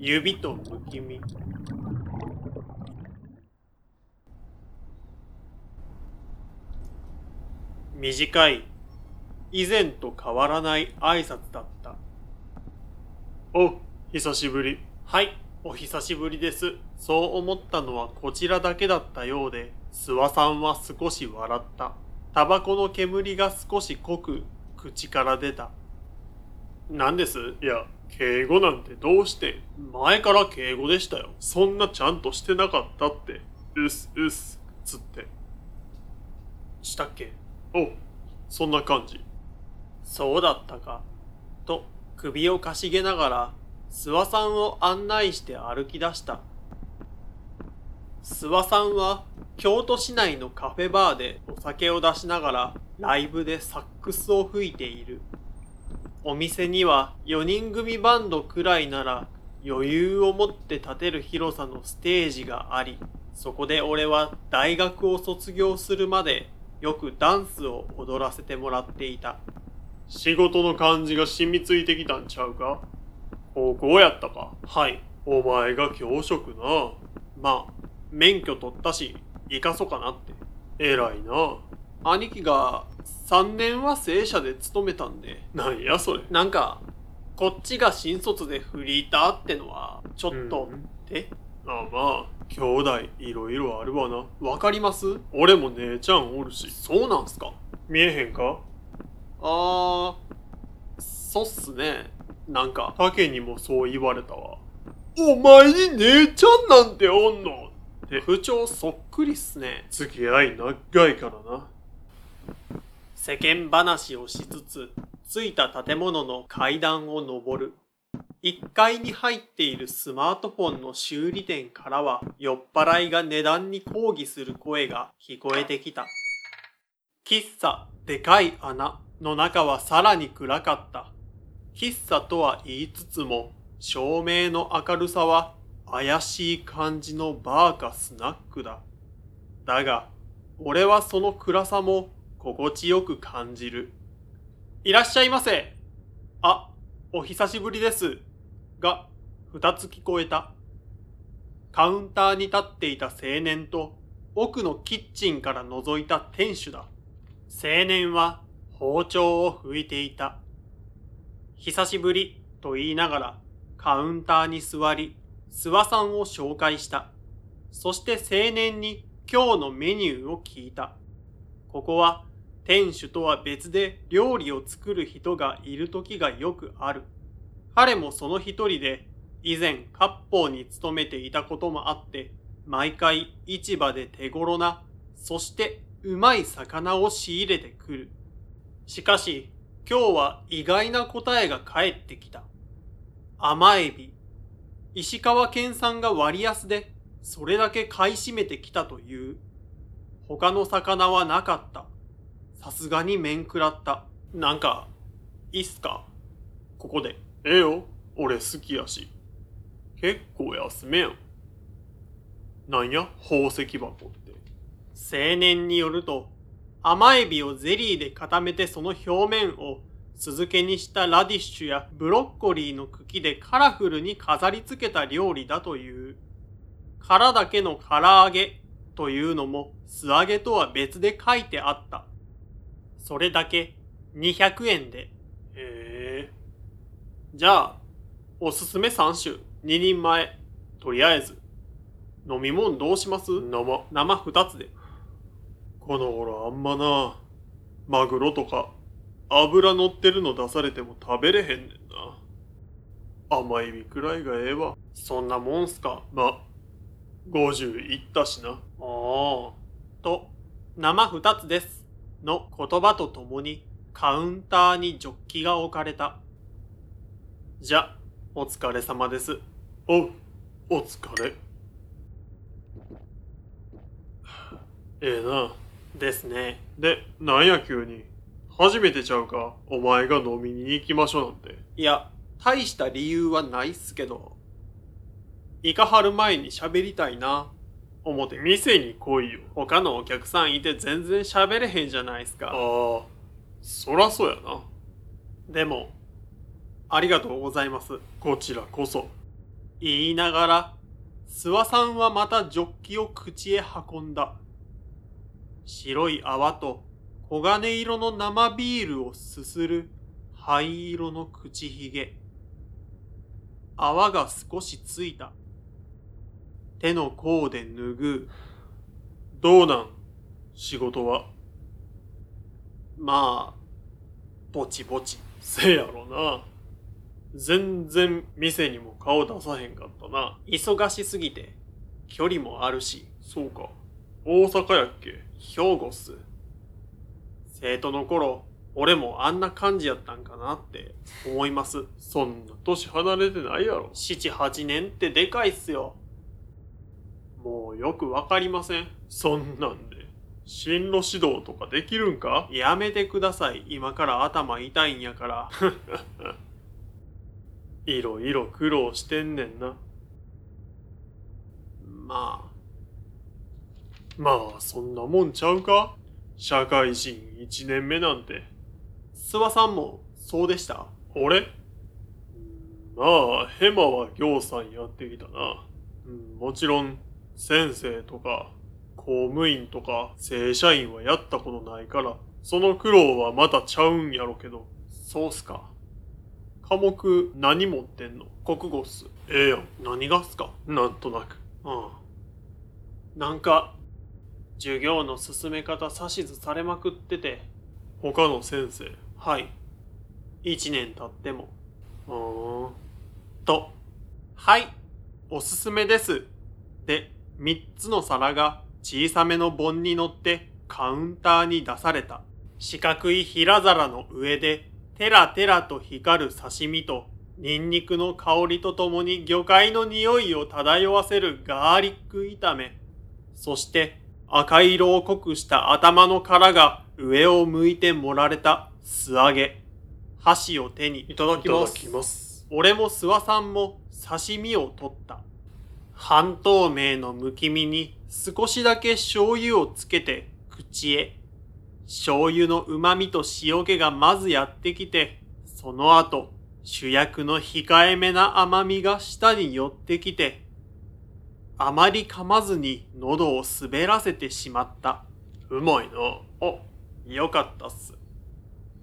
指とむきみ。短い、以前と変わらない挨拶だった。お、久しぶり。はい、お久しぶりです。そう思ったのはこちらだけだったようで、諏訪さんは少し笑った。タバコの煙が少し濃く口から出た。何です？いや、敬語なんてどうして前から敬語でしたよ。そんなちゃんとしてなかったって。うっす、うっす、つって。したっけ？お、そんな感じ。そうだったか。と、首をかしげながら、諏訪さんを案内して歩き出した。諏訪さんは、京都市内のカフェバーでお酒を出しながら、ライブでサックスを吹いている。お店には4人組バンドくらいなら余裕を持って立てる広さのステージがあり、そこで俺は大学を卒業するまでよくダンスを踊らせてもらっていた。仕事の感じが染みついてきたんちゃうか？高校やったか？はい。お前が教職な。まあ、免許取ったし、生かそうかなって。偉いな。兄貴が3年は正社で勤めたんで、なんやそれ。なんか、こっちが新卒でフリーターってのは、ちょっと、うんえ？あまあ、兄弟いろいろあるわな。わかります？俺も姉ちゃんおるし。そうなんすか？見えへんか？あー、そうっすね。なんか、竹にもそう言われたわ。お前に姉ちゃんなんておんの？って、部長そっくりっすね。付き合い長いからな。世間話をしつつ、着いた建物の階段を上る。1階に入っているスマートフォンの修理店からは酔っ払いが値段に抗議する声が聞こえてきた。喫茶でかい穴の中はさらに暗かった。喫茶とは言いつつも照明の明るさは怪しい感じのバーかスナックだ。だが、俺はその暗さも心地よく感じる。いらっしゃいませ。あ、お久しぶりです。が、二つ聞こえた。カウンターに立っていた青年と、奥のキッチンから覗いた店主だ。青年は包丁を拭いていた。久しぶりと言いながらカウンターに座り、諏訪さんを紹介した。そして青年に今日のメニューを聞いた。ここは店主とは別で料理を作る人がいる時がよくある。彼もその一人で以前割烹に勤めていたこともあって、毎回市場で手頃な、そしてうまい魚を仕入れてくる。しかし、今日は意外な答えが返ってきた。甘エビ。石川県産が割安で、それだけ買い占めてきたという。他の魚はなかった。さすがに面食らった。なんか、いいっすか？ここで。ええよ。俺好きやし。結構安めやん。なんや？宝石箱って。青年によると、甘エビをゼリーで固めてその表面を酢漬けにしたラディッシュやブロッコリーの茎でカラフルに飾り付けた料理だという。殻だけの唐揚げというのも素揚げとは別で書いてあった。それだけ200円で。へえ。じゃあ、おすすめ3種、2人前。とりあえず。飲み物どうします？生。生2つで。この頃あんまな。マグロとか、油乗ってるの出されても食べれへんねんな。甘エビくらいがええわ。そんなもんすか。ま、50いったしな。ああ。と、生2つです。の言葉とともにカウンターにジョッキが置かれた。じゃ、お疲れ様です。おう、お疲れ。ええな。ですね。で、なんや急に。初めてちゃうか。お前が飲みに行きましょうなんて。いや、大した理由はないっすけど、イカ張る前に喋りたいな。思って、店に来いよ。他のお客さんいて全然喋れへんじゃないですか。ああ、そらそうやな。でも、ありがとうございます。こちらこそ。言いながら、諏訪さんはまたジョッキを口へ運んだ。白い泡と黄金色の生ビールをすする灰色の口ひげ。泡が少しついた。手の甲で拭う。どうなん仕事は？まあ、ぼちぼち。せやろな。全然店にも顔出さへんかったな。忙しすぎて、距離もあるし。そうか。大阪やっけ？兵庫っす。生徒の頃、俺もあんな感じやったんかなって思います。そんな年離れてないやろ。七八年ってでかいっすよ。もうよくわかりません。そんなんで、進路指導とかできるんか？やめてください。今から頭痛いんやから。いろいろ苦労してんねんな。まあ、まあ、そんなもんちゃうか？社会人1年目なんて。諏訪さんもそうでした？俺？まあ、ヘマは行さんやってきたな。うん、もちろん、先生とか、公務員とか、正社員はやったことないから、その苦労はまたちゃうんやろけど。そうっすか。科目何持ってんの？国語っす。ええやん。何がっすか？なんとなく。うん。なんか、授業の進め方指図されまくってて、他の先生。はい。一年経っても。うーん。と、はい、おすすめです。で、三つの皿が小さめの盆に乗ってカウンターに出された。四角い平皿の上で、テラテラと光る刺身と、ニンニクの香りとともに魚介の匂いを漂わせるガーリック炒め。そして、赤色を濃くした頭の殻が上を向いて盛られた素揚げ。箸を手にいただきます。いただきます。俺も諏訪さんも刺身を取った。半透明のむき身に少しだけ醤油をつけて口へ。醤油の旨味と塩気がまずやってきて、その後、主役の控えめな甘みが舌に寄ってきて、あまり噛まずに喉を滑らせてしまった。うまいな。お、よかったっす。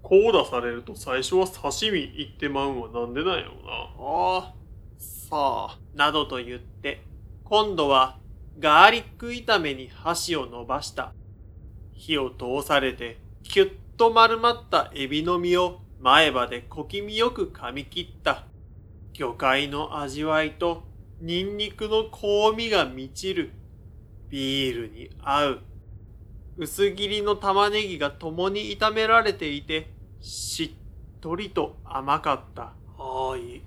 こう出されると最初は刺身いってまうんはなんでなんやろああ、さあ、などと言って、今度はガーリック炒めに箸を伸ばした。火を通されて、キュッと丸まったエビの身を前歯で小気味よく噛み切った。魚介の味わいとニンニクの香味が満ちる。ビールに合う。薄切りの玉ねぎが共に炒められていて、しっとりと甘かった。はーい。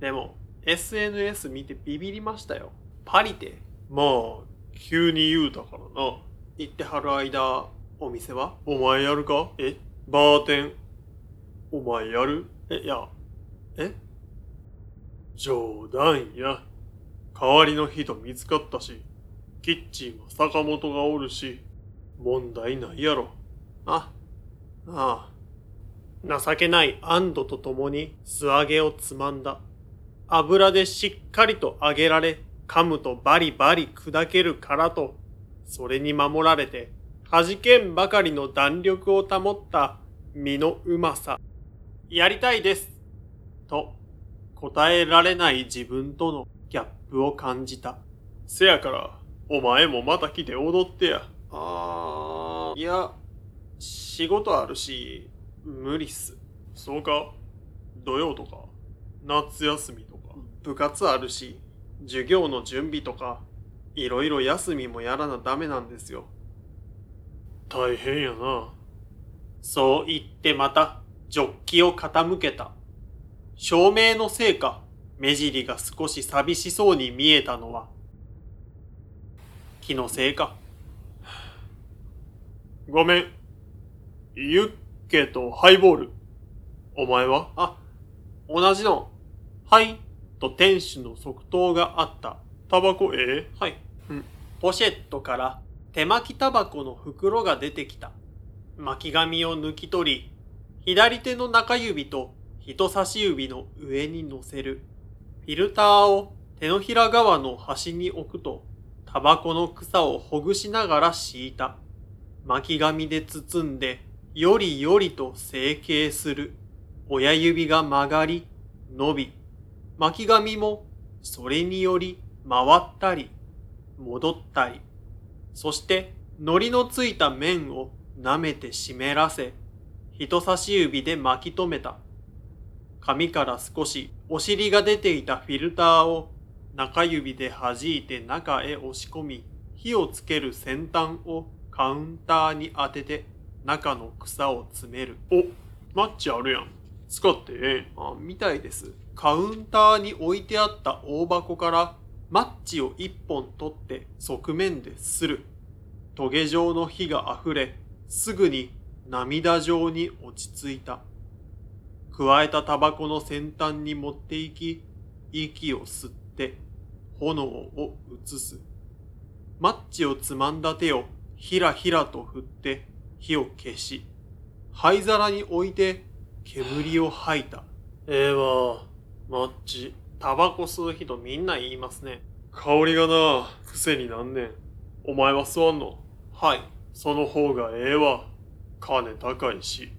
でも、SNS 見てビビりましたよ。パリで。まあ、急に言うたからな。行ってはる間、お店は？お前やるか？え？バーテン？お前やる？え、いや、え？冗談や。代わりの人見つかったし、キッチンは坂本がおるし、問題ないやろ。あ、ああ。情けない安堵とともに素揚げをつまんだ。油でしっかりと揚げられ、噛むとバリバリ砕けるからと、それに守られて、弾けんばかりの弾力を保った身のうまさ。やりたいです。と、答えられない自分とのギャップを感じた。せやから、お前もまた来て踊ってや。あー、いや、仕事あるし、無理っす。そうか土曜とか、夏休みとか。部活あるし、授業の準備とか、いろいろ休みもやらなダメなんですよ。大変やな。そう言ってまた、ジョッキを傾けた。照明のせいか、目尻が少し寂しそうに見えたのは、気のせいか。ごめん。ユッケとハイボール。お前は？あ、同じの。はい、と店主の即答があった。タバコええはい。うん。ポシェットから手巻きタバコの袋が出てきた。巻き紙を抜き取り、左手の中指と人差し指の上に乗せる。フィルターを手のひら側の端に置くと、タバコの草をほぐしながら敷いた。巻き紙で包んで、よりよりと成形する。親指が曲がり、伸び、巻き紙もそれにより回ったり、戻ったり、そして糊のついた面を舐めて湿らせ、人差し指で巻き留めた。紙から少しお尻が出ていたフィルターを中指で弾いて中へ押し込み、火をつける先端をカウンターに当てて中の草を詰める。お、マッチあるやん。使ってええあ、みたいです。カウンターに置いてあった大箱からマッチを一本取って側面でする。トゲ状の火が溢れ、すぐに涙状に落ち着いた。加えたタバコの先端に持っていき、息を吸って炎を移す。マッチをつまんだ手をひらひらと振って火を消し、灰皿に置いて煙を吐いた。ええわ。マッチ。タバコ吸う人みんな言いますね。香りがな、癖になんねん。お前は吸わんの？はい。その方がええわ。金高いし。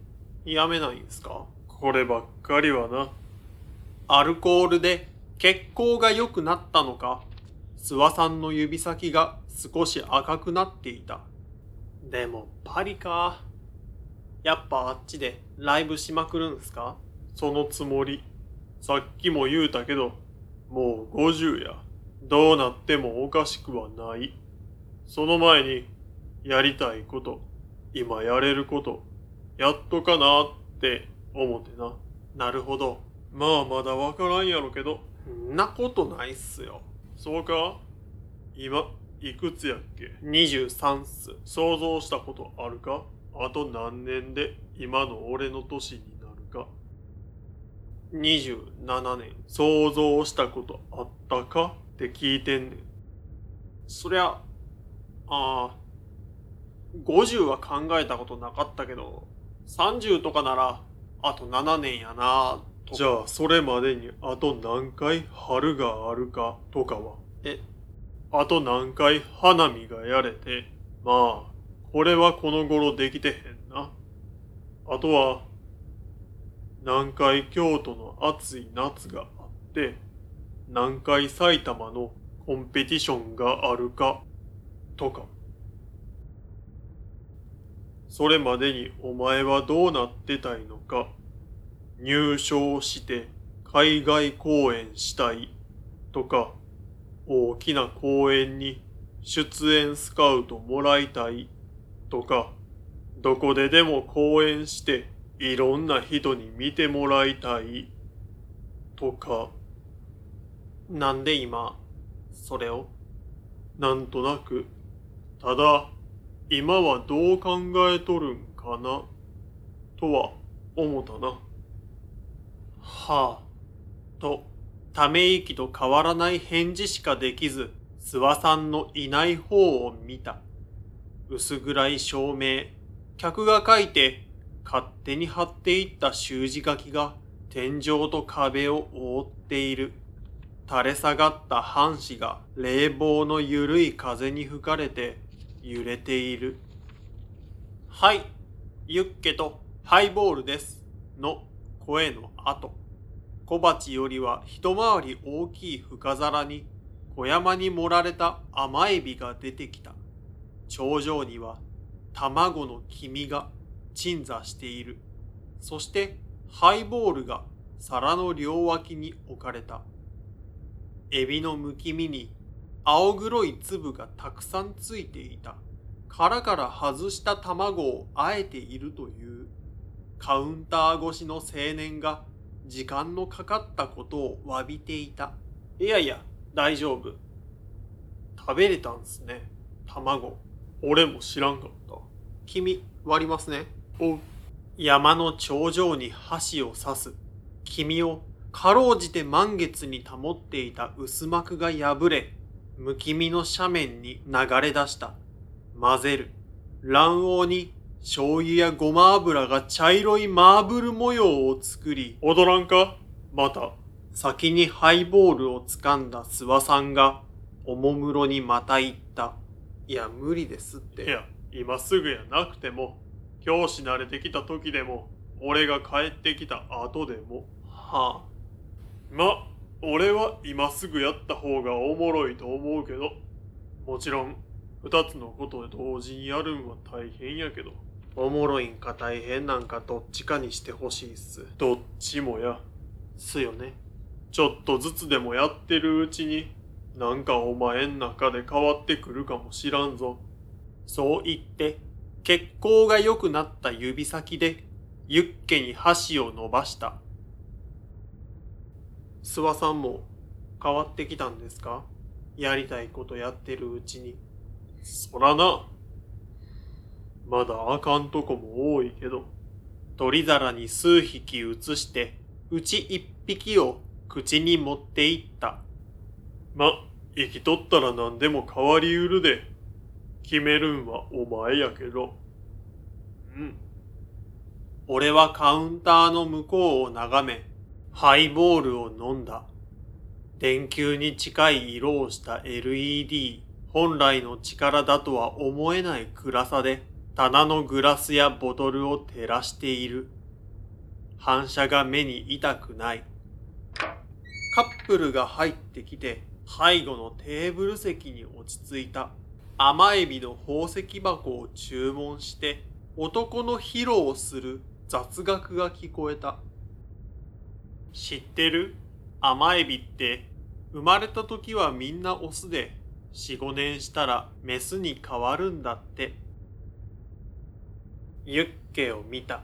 やめないんですか？こればっかりはな。アルコールで血行が良くなったのか、諏訪さんの指先が少し赤くなっていた。でもパリか。やっぱあっちでライブしまくるんすか？そのつもり。さっきも言うたけど、もう50や。どうなってもおかしくはない。その前に、やりたいこと、今やれること、やっとかなって思ってな。なるほど。まあまだわからんやろけど、んなことないっすよ。そうか今、いくつやっけ？23っす。想像したことあるか？あと何年で今の俺の年に27年。想像したことあったかって聞いてんねん。そりゃ、ああ、50は考えたことなかったけど、30とかなら、あと7年やなとじゃあそれまでにあと何回春があるかとかは？え、あと何回花見がやれてまあこれはこの頃できてへんなあとは何回京都の暑い夏があって何回埼玉のコンペティションがあるかとか。それまでにお前はどうなってたいのか。入賞して海外公演したいとか。大きな公演に出演スカウトもらいたいとか。どこででも公演していろんな人に見てもらいたい。とか。なんで今、それを？なんとなく。ただ今はどう考えとるんかな？とは思ったな。はあ、と、ため息と変わらない返事しかできず、諏訪さんのいない方を見た。薄暗い照明、客が書いて勝手に貼っていった習字書きが天井と壁を覆っている。垂れ下がった半紙が冷房のゆるい風に吹かれて揺れている。はい、ユッケとハイボールです。の声の後、小鉢よりは一回り大きい深皿に小山に盛られた甘エビが出てきた。頂上には卵の黄身が鎮座している。そしてハイボールが皿の両脇に置かれた。エビのむき身に青黒い粒がたくさんついていた。殻から外した卵をあえているという。カウンター越しの青年が時間のかかったことを詫びていた。いやいや、大丈夫。食べれたんすね。卵。俺も知らんかった。君、割りますね。お、山の頂上に箸を刺す。君をかろうじて満月に保っていた薄膜が破れ、むき身の斜面に流れ出した。混ぜる。卵黄に醤油やごま油が茶色いマーブル模様を作り、踊らんか？また。先にハイボールを掴んだ諏訪さんが、おもむろにまた言った。いや、無理ですって。いや、今すぐやなくても、教師慣れてきた時でも、俺が帰ってきた後でも。はま、俺は今すぐやった方がおもろいと思うけど、もちろん、二つのことを同時にやるんは大変やけど、あ、おもろいんか大変なんかどっちかにしてほしいっす。どっちもや。すよね。ちょっとずつでもやってるうちに、なんかお前ん中で変わってくるかもしらんぞ。そう言って、血行が良くなった指先で、ユッケに箸を伸ばした。諏訪さんも変わってきたんですか？やりたいことやってるうちに。そらな。まだあかんとこも多いけど、取り皿に数匹移して、うち一匹を口に持っていった。ま、生きとったら何でも変わりうるで。決めるんはお前やけど。うん。俺はカウンターの向こうを眺め、ハイボールを飲んだ。電球に近い色をした LED、本来の力だとは思えない暗さで、棚のグラスやボトルを照らしている。反射が目に痛くない。カップルが入ってきて、背後のテーブル席に落ち着いた。甘エビの宝石箱を注文して、男の披露をする雑学が聞こえた。知ってる？甘エビって、生まれた時はみんなオスで、4、5年したらメスに変わるんだって。ユッケを見た。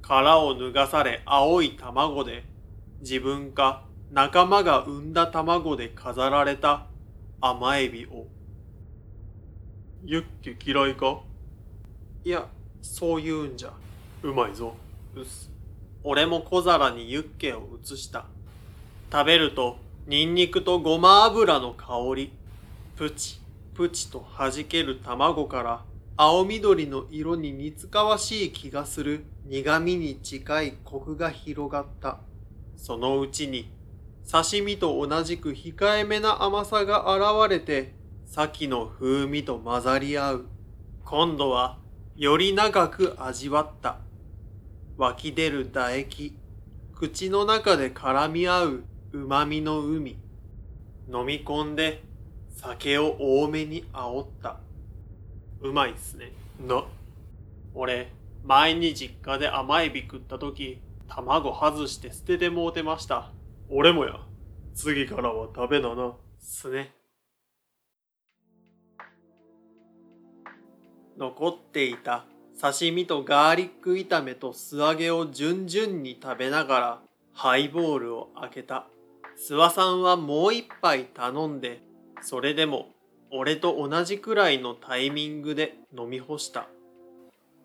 殻を脱がされ青い卵で、自分か仲間が産んだ卵で飾られた甘エビを。ユッケ嫌いか？いや、そう言うんじゃ。うまいぞ。うっす。俺も小皿にユッケを移した。食べると、ニンニクとごま油の香り、プチ、プチと弾ける卵から、青緑の色に似つかわしい気がする苦味に近いコクが広がった。そのうちに、刺身と同じく控えめな甘さが現れて、先の風味と混ざり合う。今度は、より長く味わった。湧き出る唾液、口の中で絡み合う旨味の海。飲み込んで酒を多めに煽った。うまいっすね。な、俺、前に実家で甘エビ食った時、卵外して捨ててもうてました。俺もや。次からは食べなな。すね。残っていた刺身とガーリック炒めと素揚げを順々に食べながらハイボールを開けた。諏訪さんはもう一杯頼んで、それでも俺と同じくらいのタイミングで飲み干した。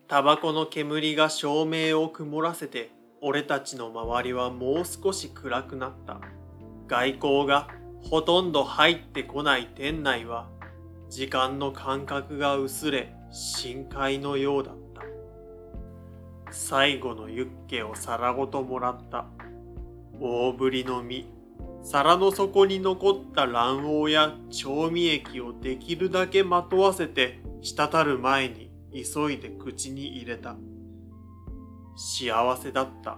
タバコの煙が照明を曇らせて、俺たちの周りはもう少し暗くなった。外光がほとんど入ってこない店内は、時間の感覚が薄れ、深海のようだった。最後のユッケを皿ごともらった。大ぶりの身、皿の底に残った卵黄や調味液をできるだけまとわせて、滴る前に急いで口に入れた。幸せだった。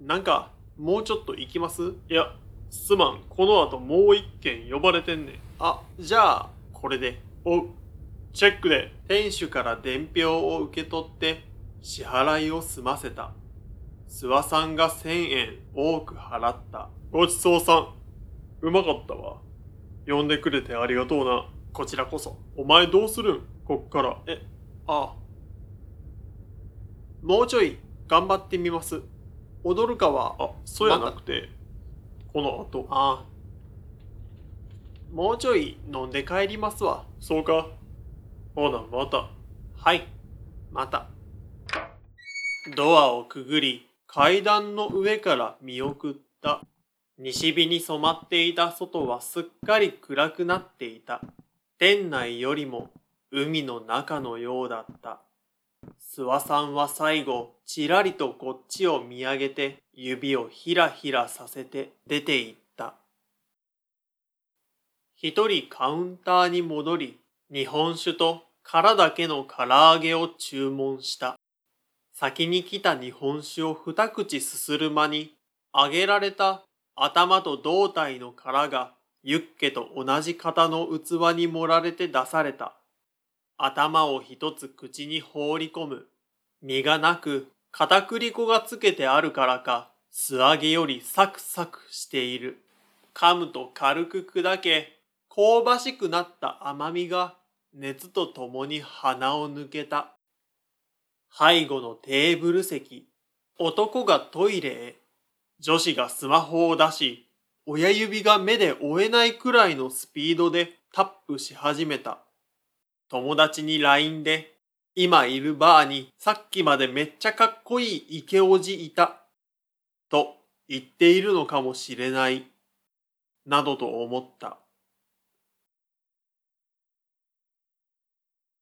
なんか、もうちょっと行きます？いや、すまん。この後もう一件呼ばれてんねん。あ、じゃあ、これで。おう、チェックで。店主から伝票を受け取って支払いを済ませた。諏訪さんが千円多く払った。ごちそうさん。うまかったわ。呼んでくれてありがとうな。こちらこそ。お前どうするん？こっから。え、ああ。もうちょい頑張ってみます。踊るかは、あ、そうやなくて、この後。ああ。もうちょい飲んで帰りますわ。そうか。ほな、また。はい、また。ドアをくぐり、階段の上から見送った。西日に染まっていた外はすっかり暗くなっていた。店内よりも海の中のようだった。諏訪さんは最後、ちらりとこっちを見上げて、指をひらひらさせて出て行った。一人カウンターに戻り、日本酒と殻だけの唐揚げを注文した。先に来た日本酒を二口すする間に、揚げられた頭と胴体の殻がユッケと同じ型の器に盛られて出された。頭を一つ口に放り込む。身がなく片栗粉がつけてあるからか、素揚げよりサクサクしている。噛むと軽く砕け、香ばしくなった甘みが熱とともに鼻を抜けた。背後のテーブル席、男がトイレへ、女子がスマホを出し、親指が目で追えないくらいのスピードでタップし始めた。友達に LINE で、今いるバーにさっきまでめっちゃかっこいいイケオジいた。と言っているのかもしれない。などと思った。